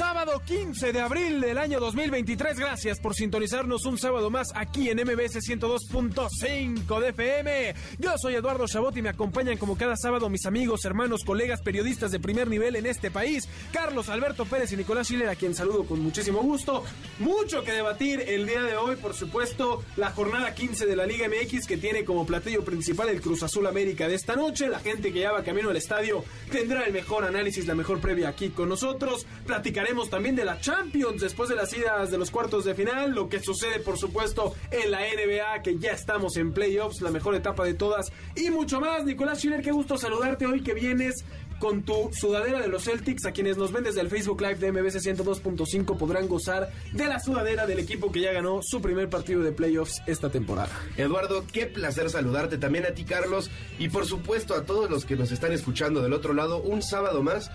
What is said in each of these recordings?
sábado 15 de abril del año 2023. Gracias por sintonizarnos un sábado más aquí en MBS 102.5 de FM. Yo soy Eduardo Chabot y me acompañan como cada sábado mis amigos, hermanos, colegas, periodistas de primer nivel en este país, Carlos Alberto Pérez y Nicolás Schiller, a quien saludo con muchísimo gusto. Mucho que debatir el día de hoy, por supuesto, la jornada 15 de la Liga MX que tiene como platillo principal el Cruz Azul América de esta noche. La gente que ya va camino al estadio tendrá el mejor análisis, la mejor previa aquí con nosotros. También de la Champions después de las idas de los cuartos de final, lo que sucede por supuesto en la NBA, que ya estamos en playoffs, la mejor etapa de todas y mucho más. Nicolás Schiller, qué gusto saludarte hoy que vienes con tu sudadera de los Celtics. A quienes nos ven desde el Facebook Live de MBC 102.5 podrán gozar de la sudadera del equipo que ya ganó su primer partido de playoffs esta temporada. Eduardo, qué placer saludarte también a ti, Carlos, y por supuesto a todos los que nos están escuchando del otro lado un sábado más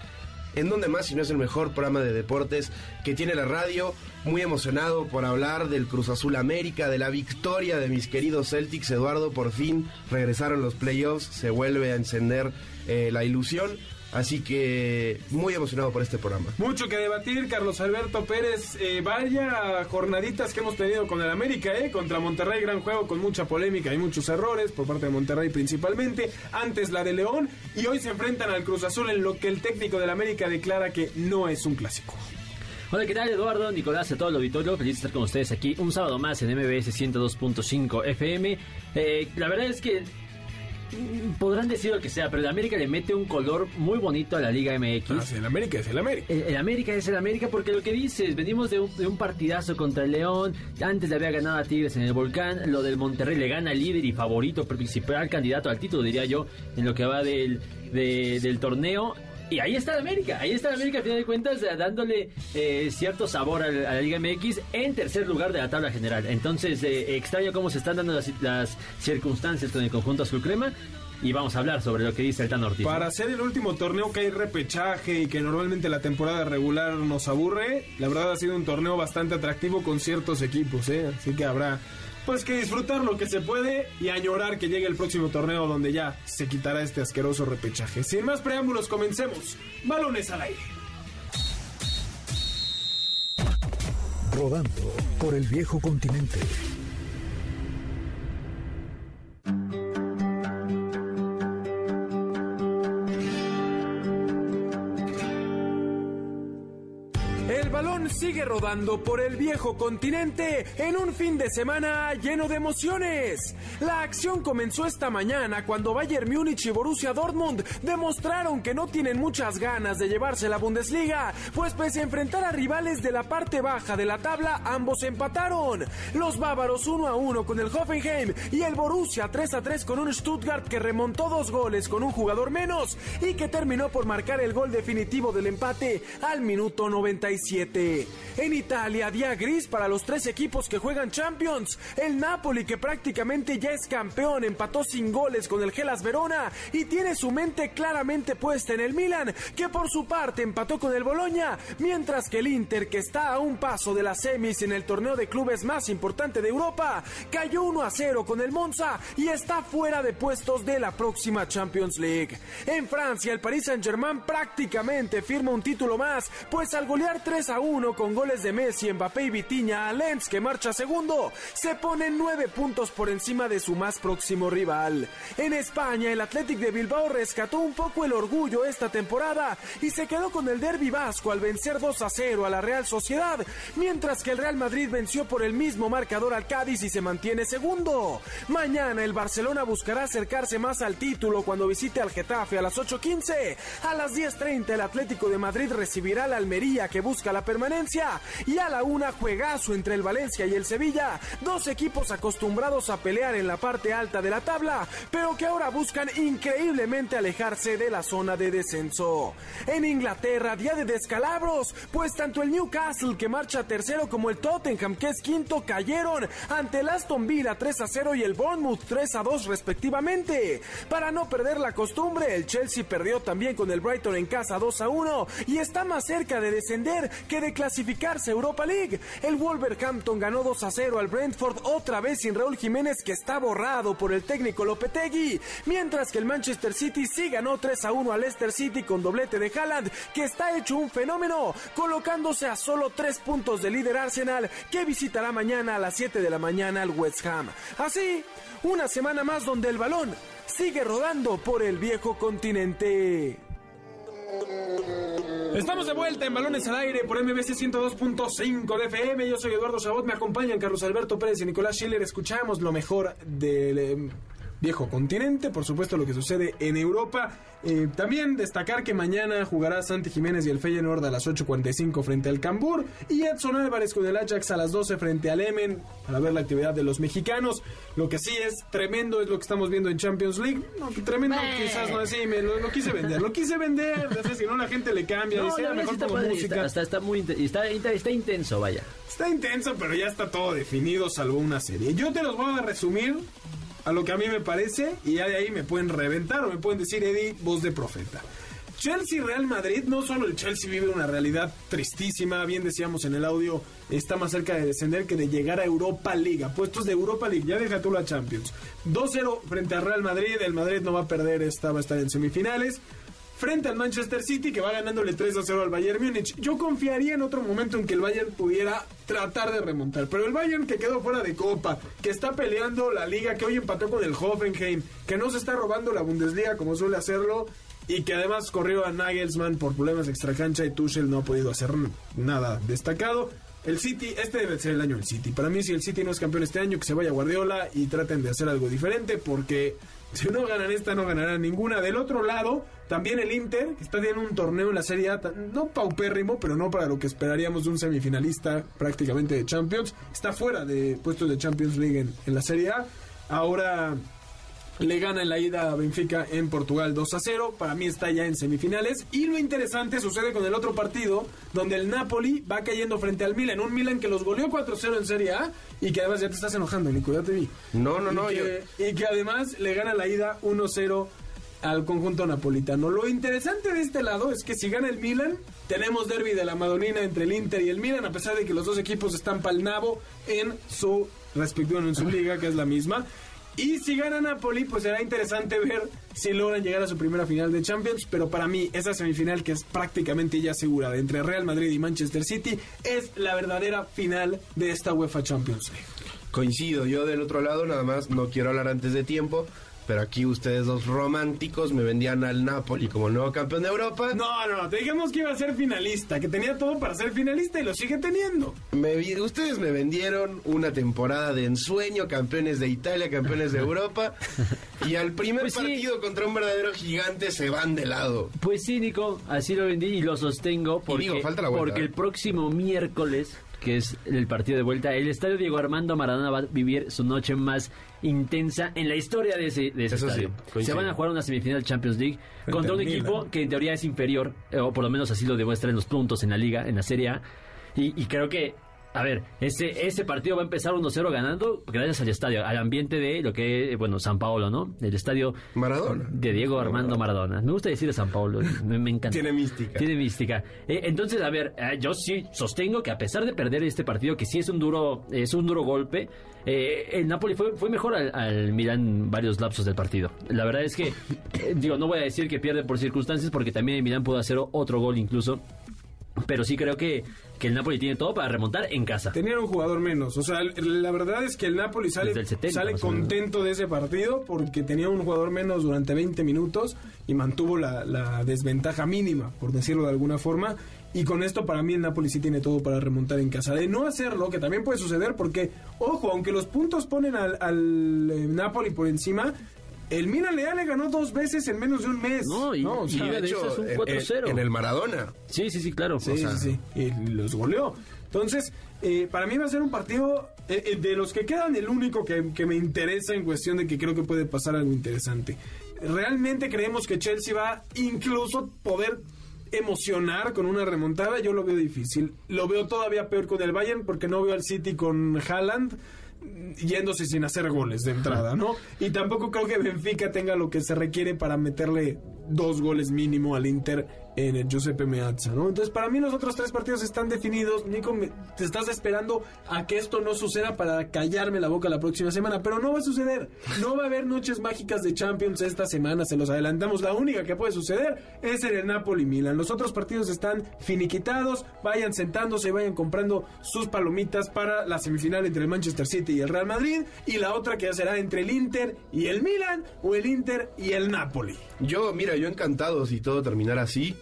en donde más si no es el mejor programa de deportes que tiene la radio. Muy emocionado por hablar del Cruz Azul América, de la victoria de mis queridos Celtics. Eduardo, por fin regresaron los playoffs, se vuelve a encender eh, la ilusión. Así que muy emocionado por este programa. Mucho que debatir, Carlos Alberto Pérez. Eh, vaya jornaditas que hemos tenido con el América, ¿eh? Contra Monterrey, gran juego con mucha polémica y muchos errores por parte de Monterrey principalmente. Antes la de León y hoy se enfrentan al Cruz Azul en lo que el técnico del América declara que no es un clásico. Hola, ¿qué tal Eduardo? Nicolás, a todo el auditorio. Feliz de estar con ustedes aquí un sábado más en MBS 102.5 FM. Eh, la verdad es que podrán decir lo que sea, pero el América le mete un color muy bonito a la Liga MX. Ah, el América es el América. El, América es el América porque lo que dices, venimos de un, partidazo contra el León, antes le había ganado a Tigres en el Volcán, lo del Monterrey le gana líder y favorito, principal candidato al título, diría yo, en lo que va del, del torneo. Y ahí está América, ahí está América, a final de cuentas, dándole eh, cierto sabor a, la Liga MX en tercer lugar de la tabla general. Entonces, eh, extraño cómo se están dando las, circunstancias con el conjunto azul crema. Y vamos a hablar sobre lo que dice el Tan. Para ser el último torneo que hay repechaje y que normalmente la temporada regular nos aburre, la verdad ha sido un torneo bastante atractivo con ciertos equipos, ¿eh? Así que habrá pues que disfrutar lo que se puede y añorar que llegue el próximo torneo donde ya se quitará este asqueroso repechaje. Sin más preámbulos, comencemos. Balones al aire. Rodando por el viejo continente. Por el viejo continente en un fin de semana lleno de emociones. La acción comenzó esta mañana cuando Bayern Múnich y Borussia Dortmund demostraron que no tienen muchas ganas de llevarse la Bundesliga, pues pese a enfrentar a rivales de la parte baja de la tabla, ambos empataron. Los bávaros 1 a 1 con el Hoffenheim y el Borussia 3 a 3 con un Stuttgart que remontó dos goles con un jugador menos y que terminó por marcar el gol definitivo del empate al minuto 97. En Italia, día gris para los tres equipos que juegan Champions. El Napoli, que prácticamente ya es campeón, empató sin goles con el Gelas Verona y tiene su mente claramente puesta en el Milan, que por su parte empató con el Bologna, mientras que el Inter, que está a un paso de las semis en el torneo de clubes más importante de Europa, cayó 1 a 0 con el Monza y está fuera de puestos de la próxima Champions League. En Francia, el Paris Saint-Germain prácticamente firma un título más, pues al golear 3 a 1 con goles de Messi, Mbappé y Vitiña a Lens, que marcha segundo, se pone nueve puntos por encima de su más próximo rival. En España, el Athletic de Bilbao rescató un poco el orgullo esta temporada y se quedó con el derby vasco al vencer 2 a 0 a la Real Sociedad, mientras que el Real Madrid venció por el mismo marcador al Cádiz y se mantiene segundo. Mañana el Barcelona buscará acercarse más al título cuando visite al Getafe a las 8.15. A las 10.30 el Atlético de Madrid recibirá al Almería que busca la permanencia. Y a la una juegazo entre el Valencia y el Sevilla, dos equipos acostumbrados a pelear en la parte alta de la tabla, pero que ahora buscan increíblemente alejarse de la zona de descenso. En Inglaterra, día de descalabros, pues tanto el Newcastle que marcha tercero como el Tottenham que es quinto cayeron ante el Aston Villa 3 a 0 y el Bournemouth 3 a 2 respectivamente. Para no perder la costumbre, el Chelsea perdió también con el Brighton en casa 2 a 1 y está más cerca de descender que de clasificarse Europa League. El Wolverhampton ganó 2 a 0 al Brentford otra vez sin Raúl Jiménez que está borrado por el técnico Lopetegui, mientras que el Manchester City sí ganó 3 a 1 al Leicester City con doblete de Haaland que está hecho un fenómeno, colocándose a solo 3 puntos de líder Arsenal que visitará mañana a las 7 de la mañana al West Ham. Así, una semana más donde el balón sigue rodando por el viejo continente. Estamos de vuelta en Balones al Aire por MBC 102.5 de FM. Yo soy Eduardo Chabot, me acompañan Carlos Alberto Pérez y Nicolás Schiller. Escuchamos lo mejor del eh, viejo continente, por supuesto lo que sucede en Europa. Eh, también destacar que mañana jugará Santi Jiménez y el Feyenoord a las 8.45 frente al Cambur y Edson Álvarez con el Ajax a las 12 frente al Emen para ver la actividad de los mexicanos. Lo que sí es tremendo es lo que estamos viendo en Champions League. No, tremendo quizás no así, me, lo, lo, quise vender, lo quise vender, si no la gente le cambia, No, dice, la "Ah, verdad mejor está como padre, música. Está, está, está muy inte- está, está- está intenso, vaya. Está intenso, pero ya está todo definido, salvo una serie. Yo te los voy a resumir a lo que a mí me parece y ya de ahí me pueden reventar o me pueden decir, Eddie, voz de profeta. Chelsea Real Madrid, no solo el Chelsea vive una realidad tristísima, bien decíamos en el audio, está más cerca de descender que de llegar a Europa League, a puestos de Europa League, ya deja tú la Champions. 2-0 frente al Real Madrid, el Madrid no va a perder, esta va a estar en semifinales frente al Manchester City que va ganándole 3 a 0 al Bayern Múnich. Yo confiaría en otro momento en que el Bayern pudiera tratar de remontar, pero el Bayern que quedó fuera de copa, que está peleando la liga, que hoy empató con el Hoffenheim, que no se está robando la Bundesliga como suele hacerlo y que además corrió a Nagelsmann por problemas extracancha y Tuchel no ha podido hacer nada destacado. El City, este debe ser el año del City. Para mí, si el City no es campeón este año, que se vaya Guardiola y traten de hacer algo diferente, porque si no ganan esta, no ganarán ninguna. Del otro lado, también el Inter, que está teniendo un torneo en la Serie A, no paupérrimo, pero no para lo que esperaríamos de un semifinalista prácticamente de Champions. Está fuera de puestos de Champions League en la Serie A. Ahora le gana en la ida a Benfica en Portugal 2 a 0. Para mí está ya en semifinales. Y lo interesante sucede con el otro partido, donde el Napoli va cayendo frente al Milan. Un Milan que los goleó 4-0 en Serie A y que además ya te estás enojando, Nico, ya te vi. No, no, no, Y que, y que además le gana la ida 1-0 al conjunto napolitano. Lo interesante de este lado es que si gana el Milan, tenemos derby de la Madonina entre el Inter y el Milan, a pesar de que los dos equipos están pal nabo en su respectivo en su liga, que es la misma. Y si gana Napoli, pues será interesante ver si logran llegar a su primera final de Champions. Pero para mí, esa semifinal que es prácticamente ya segura entre Real Madrid y Manchester City es la verdadera final de esta UEFA Champions League. Coincido, yo del otro lado nada más no quiero hablar antes de tiempo, pero aquí ustedes dos románticos me vendían al Napoli como el nuevo campeón de Europa. No, no, te dijimos que iba a ser finalista, que tenía todo para ser finalista y lo sigue teniendo. Me ustedes me vendieron una temporada de ensueño, campeones de Italia, campeones de Europa, y al primer Pues sí. partido contra un verdadero gigante se van de lado. Pues sí, Nico, así lo vendí y lo sostengo porque, digo, falta la vuelta, porque ¿eh? el próximo miércoles, que es el partido de vuelta, el estadio Diego Armando Maradona va a vivir su noche más intensa en la historia de ese, de ese Eso sí, estadio. Se van a jugar una semifinal Champions League contra un Milan. equipo que en teoría es inferior, o por lo menos así lo demuestra en los puntos en la liga, en la Serie A. Y, y creo que, a ver, ese, ese partido va a empezar 1-0 ganando gracias al estadio, al ambiente de lo que es, bueno, San Paolo, ¿no? El estadio Maradona. de Diego Armando Maradona. Me gusta decir de San Paulo, me, me encanta. Tiene mística. Tiene mística. Eh, entonces, a ver, eh, yo sí sostengo que a pesar de perder este partido, que sí es un duro, es un duro golpe, eh, el Napoli fue, fue mejor al, al Milán varios lapsos del partido. La verdad es que, eh, digo, no voy a decir que pierde por circunstancias, porque también el Milán pudo hacer otro gol incluso. Pero sí creo que, que el Napoli tiene todo para remontar en casa. Tenían un jugador menos. O sea, la verdad es que el Napoli sale, Desde el 70, sale contento de ese partido porque tenía un jugador menos durante 20 minutos y mantuvo la, la desventaja mínima, por decirlo de alguna forma. Y con esto para mí el Napoli sí tiene todo para remontar en casa. De no hacerlo, que también puede suceder porque, ojo, aunque los puntos ponen al, al, eh, Napoli por encima, El Milan ya le ganó dos veces en menos de un mes. No, y, No, o y sea, de de hecho es un en- 4-0. en, en el Maradona. Sí, sí, sí, claro. Sí, O sea, sí, sí. Y los goleó. Entonces, eh, para mí va a ser un partido eh, eh, de los que quedan el único que, que me interesa en cuestión de que creo que puede pasar algo interesante. Realmente creemos que Chelsea va incluso poder emocionar con una remontada. Yo lo veo difícil. Lo veo todavía peor con el Bayern porque no veo al City con Haaland yéndose sin hacer goles de entrada, ¿no? Y tampoco creo que Benfica tenga lo que se requiere para meterle dos goles mínimo al Inter en el Giuseppe Meazza, ¿no? Entonces, para mí los otros tres partidos están definidos. Nico, te estás esperando a que esto no suceda para callarme la boca la próxima semana, pero no va a suceder. No va a haber noches mágicas de Champions esta semana, se los adelantamos. La única que puede suceder es en el Napoli-Milan. Los otros partidos están finiquitados. Vayan sentándose, vayan comprando sus palomitas para la semifinal entre el Manchester City y el Real Madrid y la otra que ya será entre el Inter y el Milan o el Inter y el Napoli. Yo, mira, yo encantado si todo terminara así,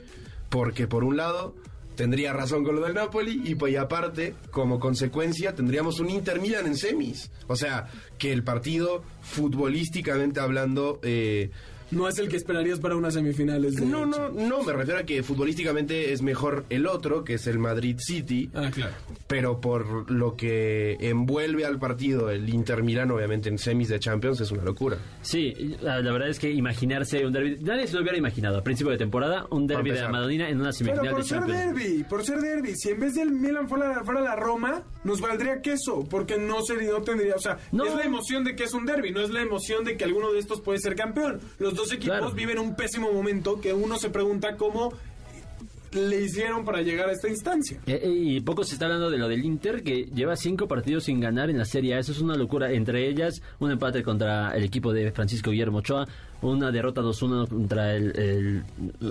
porque por un lado tendría razón con lo del Napoli y pues aparte, como consecuencia, tendríamos un Inter Milan en semis. O sea, que el partido, futbolísticamente hablando, eh, No es el que esperarías para unas semifinales de no, no, no, me refiero a que futbolísticamente es mejor el otro, que es el Madrid City. Ah, claro. Pero por lo que envuelve al partido el Inter Milan, obviamente en semis de Champions, es una locura. Sí, la, la verdad es que imaginarse un derby, nadie se lo hubiera imaginado a principio de temporada, un derby de la. Madonina en una Pero semifinal por de ser Champions. derby, por ser derby, si en vez del Milan fuera, fuera la Roma, nos valdría queso, porque no sería, no tendría, o sea, No. es la emoción de que es un derby, no es la emoción de que alguno de estos puede ser campeón. Los dos equipos Claro. viven un pésimo momento que uno se pregunta cómo le hicieron para llegar a esta instancia. Eh, eh, y poco se está hablando de lo del Inter, que lleva cinco partidos sin ganar en la Serie A. Eso es una locura. Entre ellas, un empate contra el equipo de Francisco Guillermo Ochoa, una derrota 2-1 contra el, el-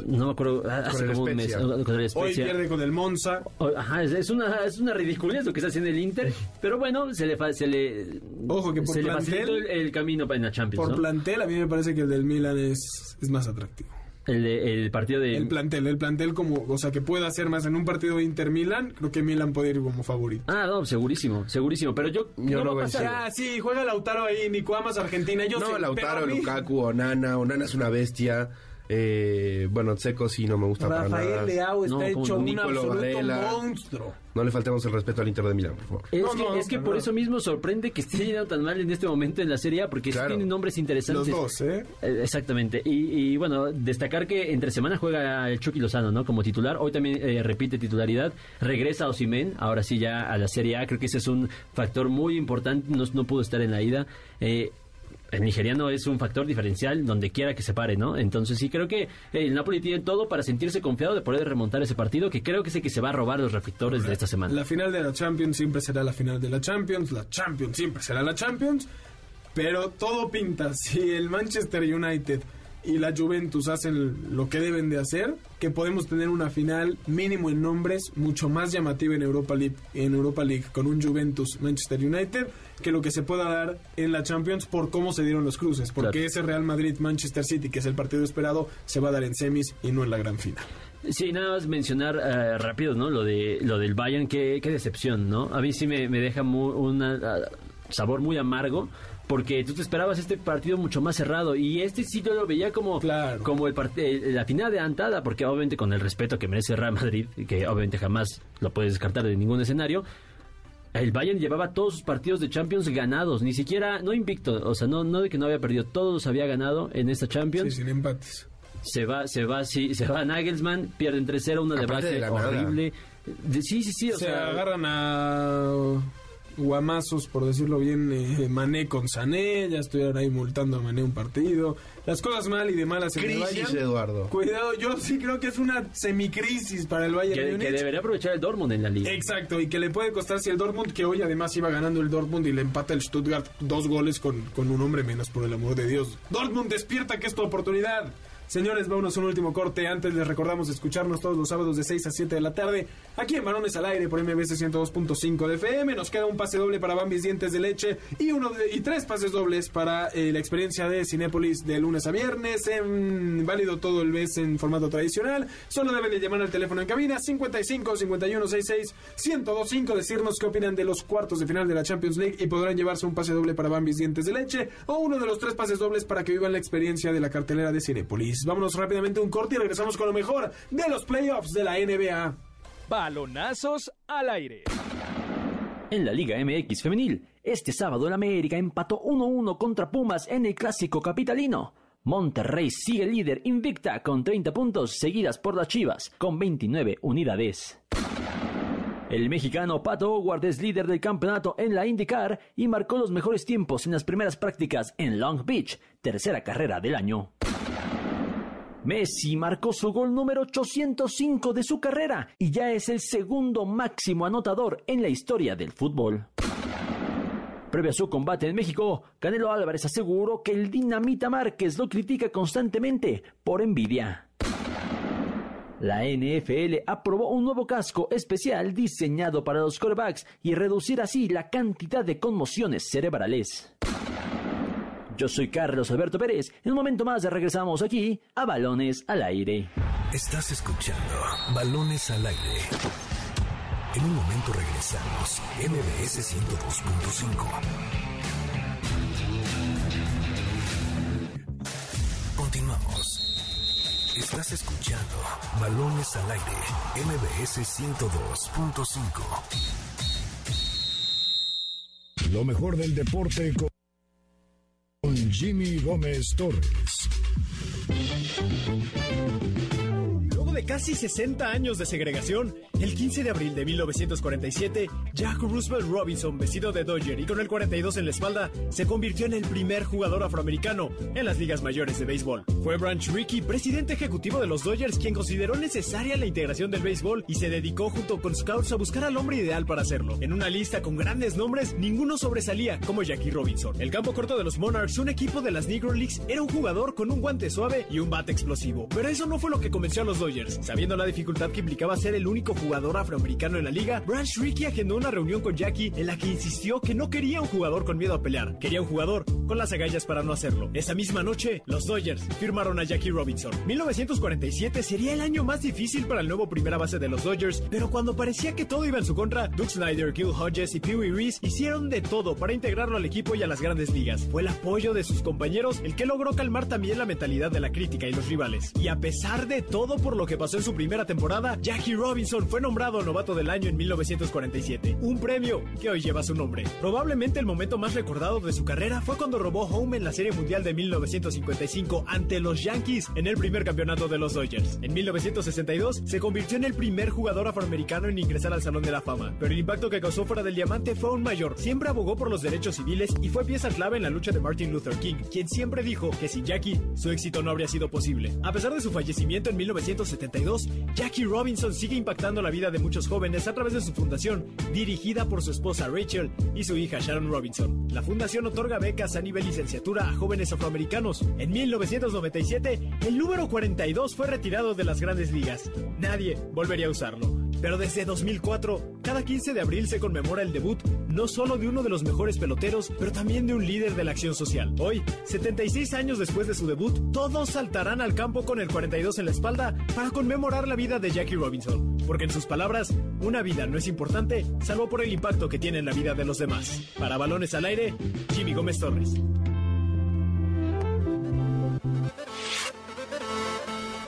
No me acuerdo, hace el como un mes. Contra el Hoy pierde con el Monza. Ajá, es, es una, es una ridiculez lo que está haciendo el Inter, pero bueno, se le, se le, Ojo, que por se le plantel- facilitó el, el camino para en la Champions. Por ¿no? plantel, a mí me parece que el del Milan es, es más atractivo. El, de- el partido de... El plantel, el plantel como, o sea, que pueda hacer más en un partido de Inter-Milan, creo que Milan puede ir como favorito. Ah, no, segurísimo, segurísimo, pero yo... Yo no lo veo pasar. Ah, sí, juega Lautaro ahí, Nico Amas, Argentina. Yo no, sé, Lautaro, mí- Lukaku, Onana. Onana es una bestia. Eh, bueno, Seco sí no me gusta para Rafael nada. Leao está No, hecho un absoluto Varela. monstruo. No le faltemos el respeto al Inter de Milán, por favor. Es No, que, no, es que para por eso mismo sorprende que esté llenando tan mal en este momento en la Serie A, porque sí Claro. tienen nombres interesantes. Los dos, ¿eh? Eh, Exactamente. Y, y, bueno, destacar que entre semana juega el Chucky Lozano, ¿no? Como titular. Hoy también eh, repite titularidad. Regresa Osimen, ahora sí ya a la Serie A. Creo que ese es un factor muy importante. No, no pudo estar en la ida. Eh, el nigeriano es un factor diferencial donde quiera que se pare, ¿no? Entonces sí creo que eh, el Napoli tiene todo para sentirse confiado de poder remontar ese partido, que creo que es el que se va a robar los reflectores de esta semana. La final de la Champions siempre será la final de la Champions. La Champions siempre será la Champions. Pero todo pinta. Si el Manchester United y la Juventus hacen lo que deben de hacer, que podemos tener una final mínimo en nombres, mucho más llamativa en Europa League, en Europa League con un Juventus Manchester United, que lo que se pueda dar en la Champions por cómo se dieron los cruces, porque Claro. ese Real Madrid Manchester City, que es el partido esperado, se va a dar en semis y no en la gran final. Sí, nada más mencionar eh, rápido, ¿no? Lo de lo del Bayern, qué, qué decepción, ¿no? A mí sí me, me deja un sabor muy amargo porque tú te esperabas este partido mucho más cerrado y este sí yo lo veía como Claro. como el eh, la final de Antada, porque obviamente con el respeto que merece Real Madrid, que obviamente jamás lo puedes descartar de ningún escenario. El Bayern llevaba todos sus partidos de Champions ganados, ni siquiera, no invicto, o sea, no, no de que no había perdido, todos los había ganado en esta Sí, Champions. sin empates. Se va, se va, sí, se va Nagelsmann, pierden 3-0, una debacle de horrible. De- sí, sí, sí, o se sea, agarran a guamazos, por decirlo bien, eh, Mané con Sané, ya estuvieron ahí multando a Mané un partido. Las cosas mal y de malas en el Crisis, Bayern. Eduardo. Cuidado, yo sí creo que es una semicrisis para el Bayern que, que debería aprovechar el Dortmund en la liga. Exacto, y que le puede costar si el Dortmund, que hoy además iba ganando el Dortmund y le empata el Stuttgart dos goles con, con un hombre menos, por el amor de Dios. Dortmund, despierta que es tu oportunidad. Señores, vámonos a un último corte. Antes les recordamos escucharnos todos los sábados de 6 a 7 de la tarde aquí en Balones al Aire por MBC 102.5 de FM. Nos queda un pase doble para Bambis Dientes de Leche y uno y tres pases dobles para eh, la experiencia de Cinépolis de lunes a viernes. Válido todo el mes en formato tradicional. Solo deben de llamar al teléfono en cabina 55 51 66 1025 decirnos qué opinan de los cuartos de final de la Champions League y podrán llevarse un pase doble para Bambis Dientes de Leche o uno de los tres pases dobles para que vivan la experiencia de la cartelera de Cinépolis. Vámonos rápidamente a un corte y regresamos con lo mejor de los playoffs de la NBA. Balonazos al aire. En la Liga MX femenil, este sábado el América empató 1-1 contra Pumas en el clásico capitalino. Monterrey sigue líder invicta con 30 puntos, seguidas por las Chivas con 29 unidades. El mexicano Pato Howard es líder del campeonato en la IndyCar y marcó los mejores tiempos en las primeras prácticas en Long Beach, tercera carrera del año. Messi marcó su gol número 805 de su carrera y ya es el segundo máximo anotador en la historia del fútbol. Previo a su combate en México, Canelo Álvarez aseguró que el dinamita Márquez lo critica constantemente por envidia. La NFL aprobó un nuevo casco especial diseñado para los quarterbacks y reducir así la cantidad de conmociones cerebrales. Yo soy Carlos Alberto Pérez. En un momento más regresamos aquí a Balones al Aire. Estás escuchando Balones al Aire. En un momento regresamos. MBS 102.5. Continuamos. Estás escuchando Balones al Aire. MBS 102.5. Lo mejor del deporte con Jimmy Gómez Torres. Casi 60 años de segregación, el 15 de abril de 1947, Jack Roosevelt Robinson, vestido de Dodger y con el 42 en la espalda, se convirtió en el primer jugador afroamericano en las ligas mayores de béisbol. Fue Branch Rickey, presidente ejecutivo de los Dodgers, quien consideró necesaria la integración del béisbol y se dedicó junto con scouts a buscar al hombre ideal para hacerlo. En una lista con grandes nombres, ninguno sobresalía como Jackie Robinson. El campo corto de los Monarchs, un equipo de las Negro Leagues, era un jugador con un guante suave y un bate explosivo. Pero eso no fue lo que convenció a los Dodgers. Sabiendo la dificultad que implicaba ser el único jugador afroamericano en la liga, Branch Rickey agendó una reunión con Jackie en la que insistió que no quería un jugador con miedo a pelear, quería un jugador con las agallas para no hacerlo. Esa misma noche, los Dodgers firmaron a Jackie Robinson. 1947 sería el año más difícil para el nuevo primera base de los Dodgers, pero cuando parecía que todo iba en su contra, Duke Snyder, Gil Hodges y Pee Wee Reese hicieron de todo para integrarlo al equipo y a las grandes ligas. Fue el apoyo de sus compañeros el que logró calmar también la mentalidad de la crítica y los rivales. Y a pesar de todo por lo que pasó en su primera temporada, Jackie Robinson fue nombrado novato del año en 1947, un premio que hoy lleva su nombre. Probablemente el momento más recordado de su carrera fue cuando robó home en la Serie Mundial de 1955 ante los Yankees en el primer campeonato de los Dodgers. En 1962 se convirtió en el primer jugador afroamericano en ingresar al Salón de la Fama, pero el impacto que causó fuera del diamante fue aún mayor. Siempre abogó por los derechos civiles y fue pieza clave en la lucha de Martin Luther King, quien siempre dijo que sin Jackie su éxito no habría sido posible. A pesar de su fallecimiento en 1972, Jackie Robinson sigue impactando la vida de muchos jóvenes a través de su fundación, dirigida por su esposa Rachel y su hija Sharon Robinson. La fundación otorga becas a nivel licenciatura a jóvenes afroamericanos. En 1997, el número 42 fue retirado de las grandes ligas. Nadie volvería a usarlo. Pero desde 2004, cada 15 de abril se conmemora el debut no solo de uno de los mejores peloteros, pero también de un líder de la acción social. Hoy, 76 años después de su debut, todos saltarán al campo con el 42 en la espalda para conmemorar la vida de Jackie Robinson. Porque en sus palabras, una vida no es importante salvo por el impacto que tiene en la vida de los demás. Para balones al aire, Jimmy Gómez Torres.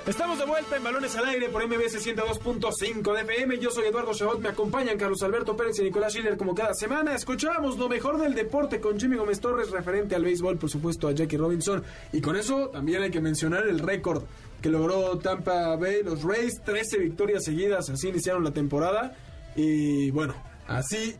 Estamos de vuelta en Balones al Aire por MBS 102.5 de FM. Yo soy Eduardo Chabot, me acompañan Carlos Alberto Pérez y Nicolás Schiller como cada semana. Escuchábamos lo mejor del deporte con Jimmy Gómez Torres referente al béisbol, por supuesto a Jackie Robinson. Y con eso también hay que mencionar el récord que logró Tampa Bay, los Rays, 13 victorias seguidas, así iniciaron la temporada. Y bueno, así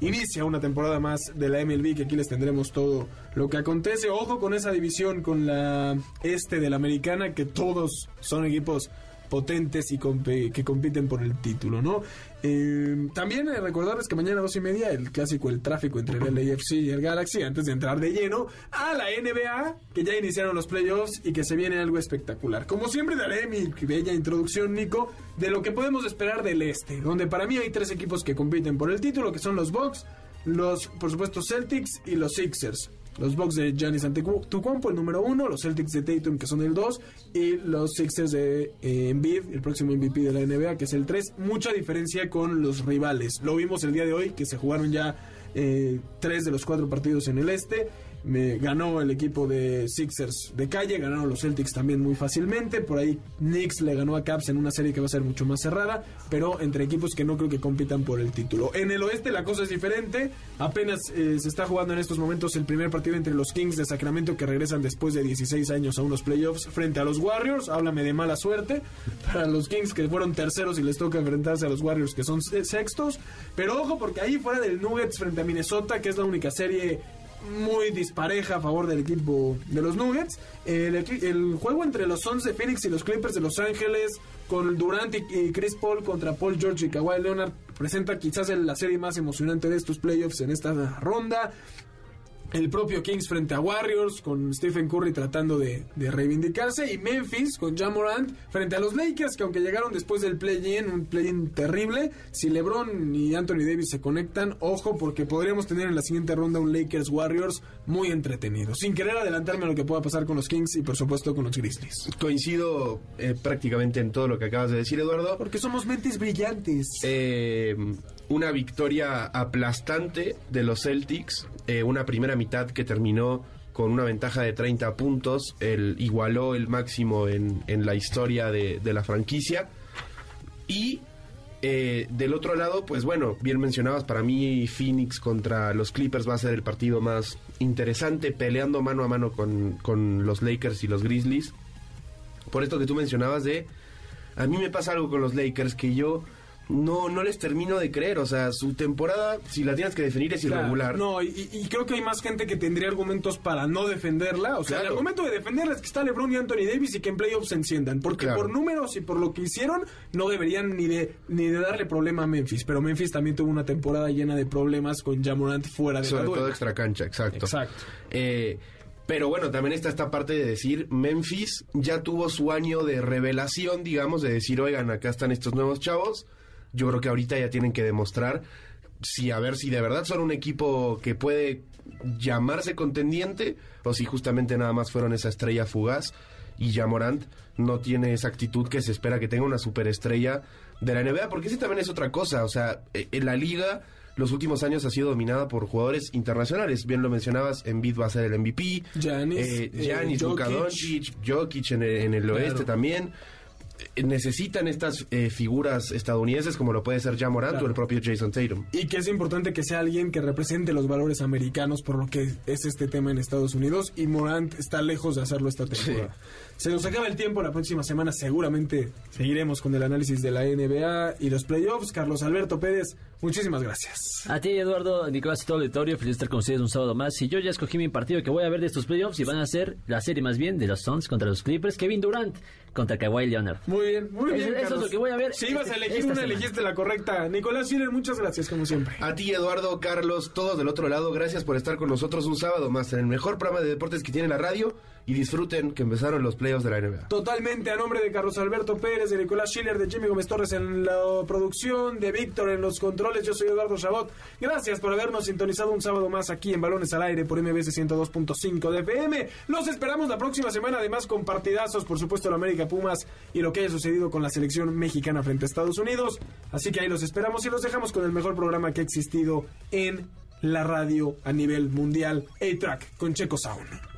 inicia una temporada más de la MLB, que aquí les tendremos todo lo que acontece. Ojo con esa división, con la este de la americana, que todos son equipos potentes y que compiten por el título, ¿no? Eh, también eh, recordarles que mañana a dos y media el clásico, el tráfico entre el LAFC y el Galaxy, antes de entrar de lleno a la NBA, que ya iniciaron los playoffs y que se viene algo espectacular. Como siempre daré mi bella introducción, Nico, de lo que podemos esperar del este, donde para mí hay tres equipos que compiten por el título, que son los Bucks, los, por supuesto, Celtics y los Sixers. Los Bucks de Giannis Antetokounmpo, el número uno, los Celtics de Tatum, que son el dos, y los Sixers de eh, Embiid, el próximo MVP de la NBA, que es el 3. Mucha diferencia con los rivales. Lo vimos el día de hoy, que se jugaron ya eh, tres de los cuatro partidos en el este me ganó el equipo de Sixers de calle, ganaron los Celtics también muy fácilmente, por ahí Knicks le ganó a Caps en una serie que va a ser mucho más cerrada, pero entre equipos que no creo que compitan por el título. En el oeste la cosa es diferente, apenas eh, se está jugando en estos momentos el primer partido entre los Kings de Sacramento que regresan después de 16 años a unos playoffs frente a los Warriors, háblame de mala suerte para los Kings que fueron terceros y les toca enfrentarse a los Warriors que son sextos, pero ojo porque ahí fuera del Nuggets frente a Minnesota, que es la única serie muy dispareja a favor del equipo de los Nuggets. El, juego entre los Suns de Phoenix y los Clippers de Los Ángeles, con Durant y, Chris Paul contra Paul George y Kawhi Leonard, presenta quizás la serie más emocionante de estos playoffs en esta ronda el propio Kings frente a Warriors con Stephen Curry tratando de, reivindicarse y Memphis con Jamorant frente a los Lakers que aunque llegaron después del play-in, un play-in terrible, si LeBron y Anthony Davis se conectan, ojo porque podríamos tener en la siguiente ronda un Lakers Warriors muy entretenido, sin querer adelantarme a lo que pueda pasar con los Kings y por supuesto con los Grizzlies. Coincido eh, prácticamente en todo lo que acabas de decir Eduardo. Porque somos mentes brillantes. Eh, una victoria aplastante de los Celtics, eh, una primera mitad que terminó con una ventaja de 30 puntos, el, igualó el máximo en, la historia de, la franquicia. Y eh, del otro lado, pues bueno, bien mencionabas, para mí Phoenix contra los Clippers va a ser el partido más interesante, peleando mano a mano con, con los Lakers y los Grizzlies. Por esto que tú mencionabas de, a mí me pasa algo con los Lakers que yo no, no les termino de creer. O sea, su temporada, si la tienes que definir, es irregular. no, y, creo que hay más gente que tendría argumentos para no defenderla. O sea, el argumento de defenderla es que está LeBron y Anthony Davis y que en playoffs se enciendan. Porque por números y por lo que hicieron, no deberían ni de, ni de darle problema a Memphis. Pero Memphis también tuvo una temporada llena de problemas con Jamorant fuera de Sobre todo extra cancha, exacto. Exacto. Eh, pero bueno, también está esta parte de decir, Memphis ya tuvo su año de revelación, digamos, de decir, oigan, acá están estos nuevos chavos yo creo que ahorita ya tienen que demostrar si a ver si de verdad son un equipo que puede llamarse contendiente o si justamente nada más fueron esa estrella fugaz. Y Jamorant no tiene esa actitud que se espera que tenga una superestrella de la NBA, porque ese también es otra cosa, o sea, en la liga los últimos años ha sido dominada por jugadores internacionales, bien lo mencionabas, Embiid va a ser el MVP, Giannis, eh, Giannis Jokic. Jokic en el, oeste también, necesitan estas eh, figuras estadounidenses como lo puede ser ya Morant o el propio Jason Tatum. Y que es importante que sea alguien que represente los valores americanos por lo que es este tema en Estados Unidos y Morant está lejos de hacerlo esta temporada. Se nos acaba el tiempo, la próxima semana seguramente seguiremos con el análisis de la NBA y los playoffs. Carlos Alberto Pérez, muchísimas gracias. A ti, Eduardo, Nicolás y todo el auditorio, feliz de estar con ustedes un sábado más. Y yo ya escogí mi partido que voy a ver de estos playoffs y van a ser la serie más bien de los Suns contra los Clippers. Kevin Durant contra Kawhi Leonard. Muy bien, muy bien. Eso, es lo que voy a ver. Si ibas a elegir una, elegiste la correcta. Nicolás Schiller, muchas gracias, como siempre. A ti, Eduardo, Carlos, todos del otro lado, gracias por estar con nosotros un sábado más en el mejor programa de deportes que tiene la radio y disfruten que empezaron los playoffs de la NBA. Totalmente a nombre de Carlos Alberto Pérez, de Nicolás Schiller, de Jimmy Gómez Torres en la producción, de Víctor en los controles. Yo soy Eduardo Chabot. Gracias por habernos sintonizado un sábado más aquí en Balones al Aire por MBS 102.5 de. Los esperamos la próxima semana, además con partidazos, por supuesto, la América Pumas y lo que haya sucedido con la selección mexicana frente a Estados Unidos. Así que ahí los esperamos y los dejamos con el mejor programa que ha existido en la radio a nivel mundial, A-Track con Checo Sound.